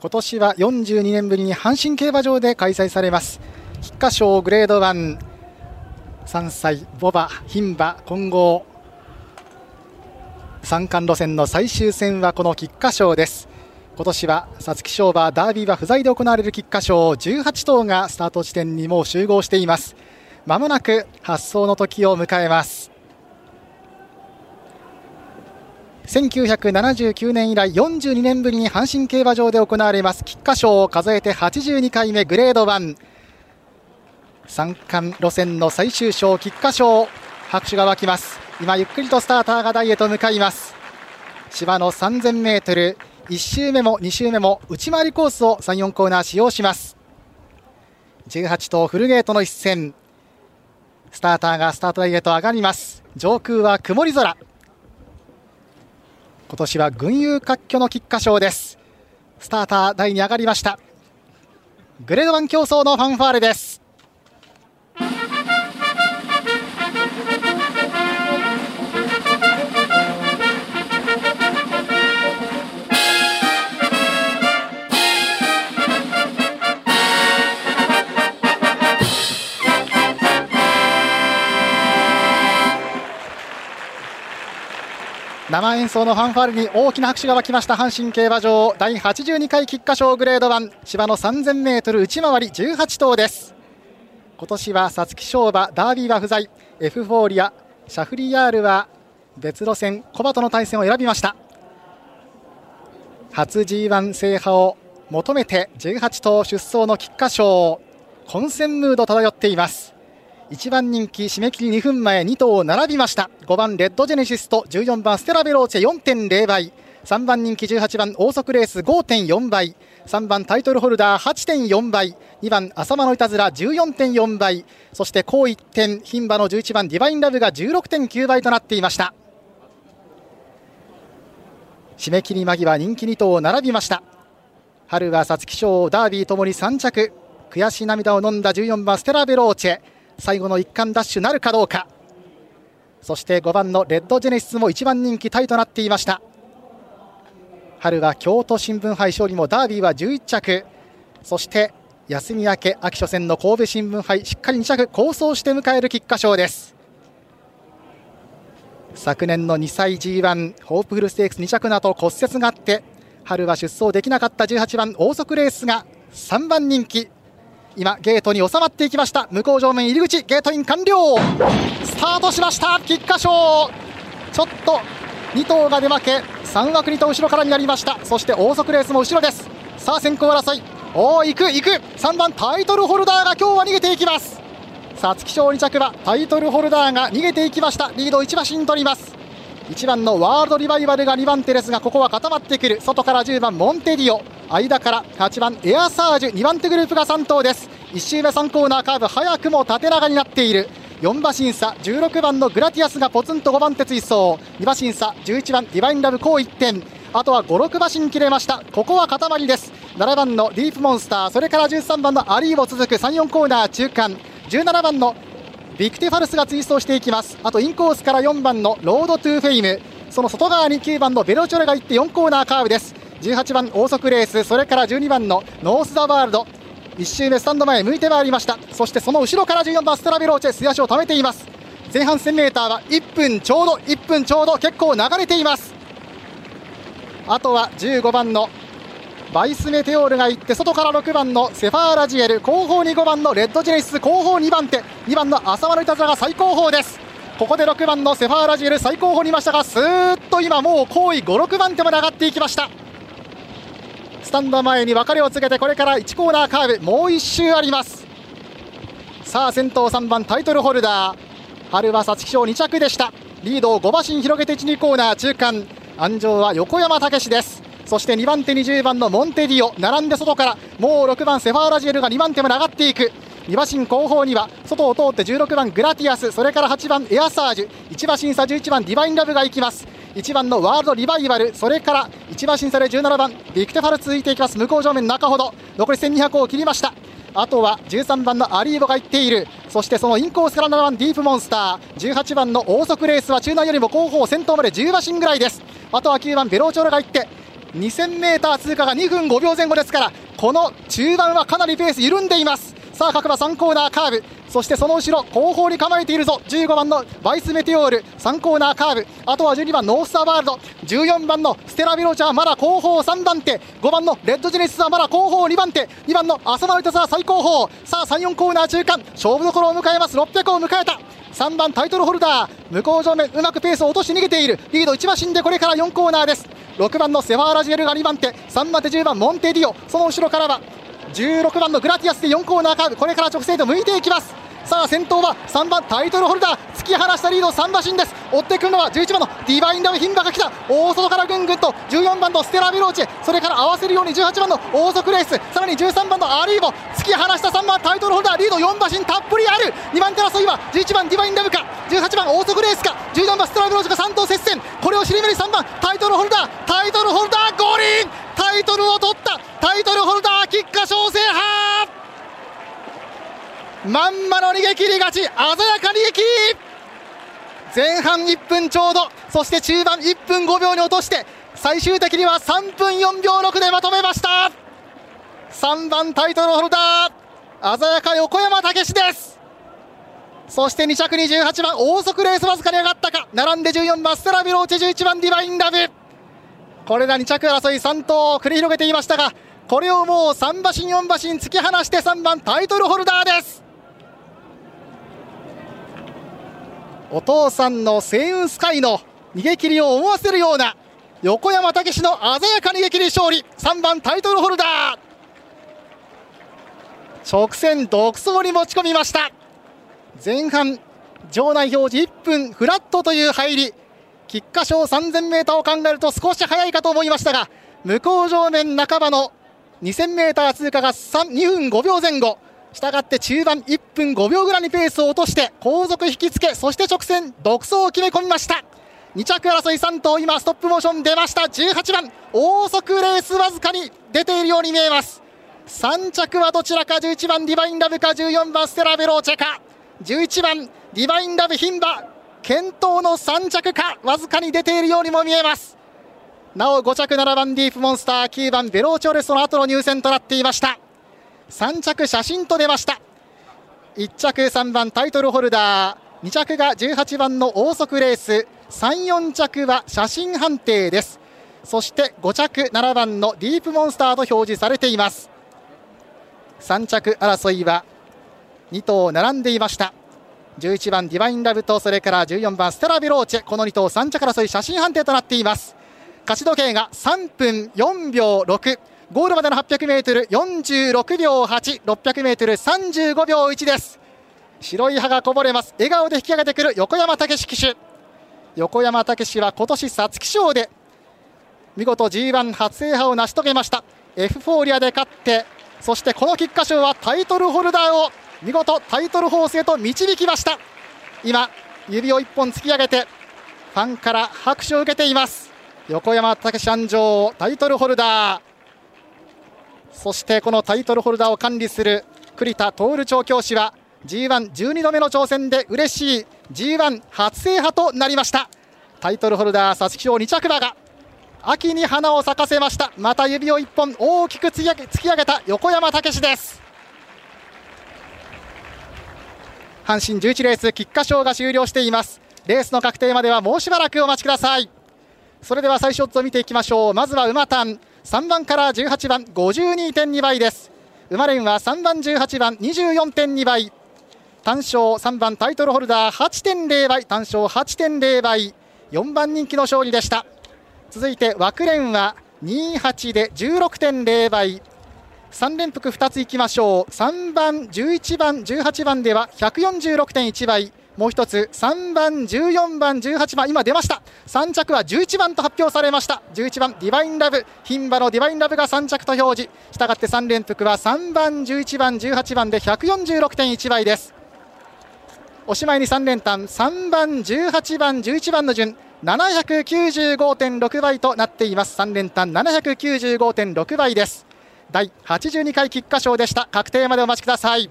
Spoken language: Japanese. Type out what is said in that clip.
今年は42年ぶりに阪神競馬場で開催されます。菊花賞グレード1 3歳ボバ牝馬混合。三冠路線の最終戦はこの菊花賞です。今年は皐月賞馬ダービーは不在で行われる菊花賞。18頭がスタート地点にもう集合しています。まもなく発走の時を迎えます。1979年以来42年ぶりに阪神競馬場で行われます。菊花賞を数えて82回目グレード1三冠路線の最終章菊花賞拍手が沸きます。今ゆっくりとスターターが台へと向かいます。芝の 3000m 1周目も2周目も内回りコースを34コーナー使用します。18頭フルゲートの一戦。スターターがスタート台へと上がります。上空は曇り空。今年は群雄割拠の菊花賞です。スターター台に上がりました。グレード1競争のファンファーレです。生演奏のファンファーレに大きな拍手が沸きました。阪神競馬場第82回菊花賞グレード1芝の 3000m 内回り18頭です。今年は皐月賞馬ダービーは不在。エフフォーリアシャフリヤールは別路線小バとの対戦を選びました。初 G1 制覇を求めて18頭出走の菊花賞混戦ムード漂っています。1番人気締め切り2分前2頭並びました。5番レッドジェネシスと14番ステラベローチェ4.0倍。3番人気18番オーソクレース5.4倍。3番タイトルホルダー8.4倍。2番浅間のいたずら14.4倍。そして高1点牝馬の11番ディバインラブが16.9倍となっていました。締め切り間際人気2頭並びました。春は皐月賞ダービーともに3着。悔し涙を飲んだ14番ステラベローチェ最後の一冠ダッシュなるかどうか。そして5番のレッドジェネシスも1番人気タイとなっていました。春は京都新聞杯勝利もダービーは11着。そして休み明け秋初戦の神戸新聞杯しっかり2着構想して迎える菊花賞です。昨年の2歳 G1 ホープフルステークス2着の後骨折があって春は出走できなかった18番大速レースが3番人気。今ゲートに収まっていきました。向こう上面入り口ゲートイン完了。スタートしました。菊花賞。ちょっと2頭が出負け3枠2頭後ろからになりました。そして大速レースも後ろです。さあ先行争い。おお行く行く。3番タイトルホルダーが今日は逃げていきます。皐月賞2着はタイトルホルダーが逃げていきました。リード1馬身取ります。1番のワールドリバイバルが2番手ですがここは固まってくる。外から10番モンテディオ。間から8番エアサージュ。2番手グループが3頭です。1周目3コーナーカーブ早くも縦長になっている。4馬身差16番のグラティアスがポツンと5番手追走。2馬身差11番ディヴァインラヴ紅一点。あとは5、6馬身切れました。ここは塊です。7番のディープモンスター。それから13番のアリーヴォ続く3、4コーナー中間。17番のビクティファルスが追走していきます。あとインコースから4番のロードトゥーフェイム。その外側に9番のヴェローチェオロが行って4コーナーカーブです。18番オーソクレース。それから12番のノース・ザ・ワールド。1周目スタンド前向いてまいりました。そしてその後ろから14番ストラベローチェ素足を溜めています。前半 1000m は1分ちょうど1分ちょうど結構流れています。あとは15番のバイスメテオールが行って外から6番のセファーラジエル後方に5番のレッドジェネシス後方2番手2番の浅間のいたずらが最高峰です。ここで6番のセファーラジエル最高峰にいましたがスーッと今もう後位56番手まで上がっていきました。スタンド前に別れを告げてこれから1コーナーカーブもう1周あります。さあ先頭3番タイトルホルダー春は皐月賞2着でした。リードを5馬身広げて1、2コーナー中間。安城は横山武史です。そして2番手20番のモンテディオ並んで外からもう6番セファーラジエルが2番手まで上がっていく。2馬身後方には外を通って16番グラティアスそれから8番エアサージュ1馬身差11番ディバインラブが行きます。1番のワールドリバイバルそれから1馬身差で17番ビクテファル続いていきます。向こう正面中ほど残り1200を切りました。あとは13番のアリーボが行っている。そしてそのインコースから7番ディープモンスター。18番のオーソクレースは中段よりも後方先頭まで10馬身ぐらいです。あとは9番ベローチョロが行って 2000m 通過が2分5秒前後ですからこの中盤はかなりペース緩んでいます。さあ各馬3コーナーカーブ。そしてその後ろ後方に構えているぞ。15番のバイスメテオール。3コーナーカーブ。あとは12番ノースターワールド。14番のステラヴェローチェまだ後方3番手。5番のレッドジェネシスはまだ後方2番手。2番のアサマノイタズラ最後方さあ34コーナー中間。勝負どころを迎えます。600を迎えた。3番タイトルホルダー。向こう正面うまくペースを落として逃げている。リード1馬身でこれから4コーナーです。6番のセファーラジエルが2番手3番手10番モンテディオ。その後ろからは16番のグラティアスで4コーナーカーブ。これから直線で向いていきます。さあ先頭は3番タイトルホルダー突き放したリード3馬身です。追ってくるのは11番のディヴァインラヴ牝馬が来た。大外からぐんぐんと14番のステラヴェローチェ。それから合わせるように18番のオーソクレース。さらに13番のアリーヴォ。突き放した3番タイトルホルダーリード4馬身たっぷりある。2番手争いは11番ディバインラブか。18番王族レースか。14番ステラビローチェか3頭接戦。これを尻目に3番タイトルホルダー。タイトルホルダー五輪。タイトルを取った。タイトルホルダー菊花賞制覇。まんまの逃げ切り勝ち鮮やか逃げ切り前半1分ちょうどそして中盤1分5秒に落として最終的には3分4秒6でまとめました。3番タイトルホルダー鮮やか横山武史です。そして2着に18番大速レースわずかに上がったか並んで14番ステラビローチ11番ディバインラブ。これら2着争い3頭を繰り広げていましたがこれをもう3馬身4馬身突き放して3番タイトルホルダーです。お父さんの星雲スカイの逃げ切りを思わせるような横山武史の鮮やか逃げ切り勝利。3番タイトルホルダー。直線独走に持ち込みました。前半場内表示1分フラットという入り。菊花賞 3000m を考えると少し早いかと思いましたが向こう上面半ばの 2000m 通過が2分5秒前後。したがって中盤1分5秒ぐらいにペースを落として後続引きつけそして直線独走を決め込みました。2着争い3頭今ストップモーション出ました。18番大速レースわずかに出ているように見えます。3着はどちらか11番ディバインラブか14番ステラベローチェか。11番ディバインラブ牝馬健闘の3着かわずかに出ているようにも見えます。なお5着7番ディープモンスター9番ベローチョレスの後の入線となっていました。3着写真と出ました。1着3番タイトルホルダー。2着が18番の王速レース。34着は写真判定です。そして5着7番のディープモンスターと表示されています。3着争いは2頭並んでいました。11番ディバインラブとそれから14番ステラビローチ。ェこの2頭3着争い写真判定となっています。勝ち時計が3分4秒6ゴールまでの 800m46 秒8、600m35 秒1です。白い歯がこぼれます。笑顔で引き上げてくる横山武史騎手。横山武史は今年皐月賞で見事 G1 初制覇を成し遂げました。エフフォーリアで勝ってそしてこの菊花賞はタイトルホルダーを見事タイトルホースへと導きました。今指を1本突き上げてファンから拍手を受けています。横山武史安城タイトルホルダー。そしてこのタイトルホルダーを管理する栗田徹調教師は G112 度目の挑戦で嬉しい G1 初制覇となりました。タイトルホルダー皐月賞2着馬が秋に花を咲かせました。また指を1本大きく突き上げた横山武史です。阪神11レース菊花賞が終了しています。レースの確定まではもうしばらくお待ちください。それでは最初を見ていきましょう。まずは馬単3番から18番52.2倍です。馬連は3番18番24.2倍単勝3番タイトルホルダー8.0倍単勝8.0倍4番人気の勝利でした。続いて枠連は28で16.0倍3連複2ついきましょう。3番11番18番では146.1倍もう一つ3番、14番、18番今出ました。3着は11番と発表されました。11番ディバインラブ牝馬のディバインラブが3着と表示。したがって3連複は3番、11番、18番で146.1倍です。おしまいに3連単3番、18番、11番の順。795.6倍となっています。3連単795.6倍です。第82回菊花賞でした。確定までお待ちください。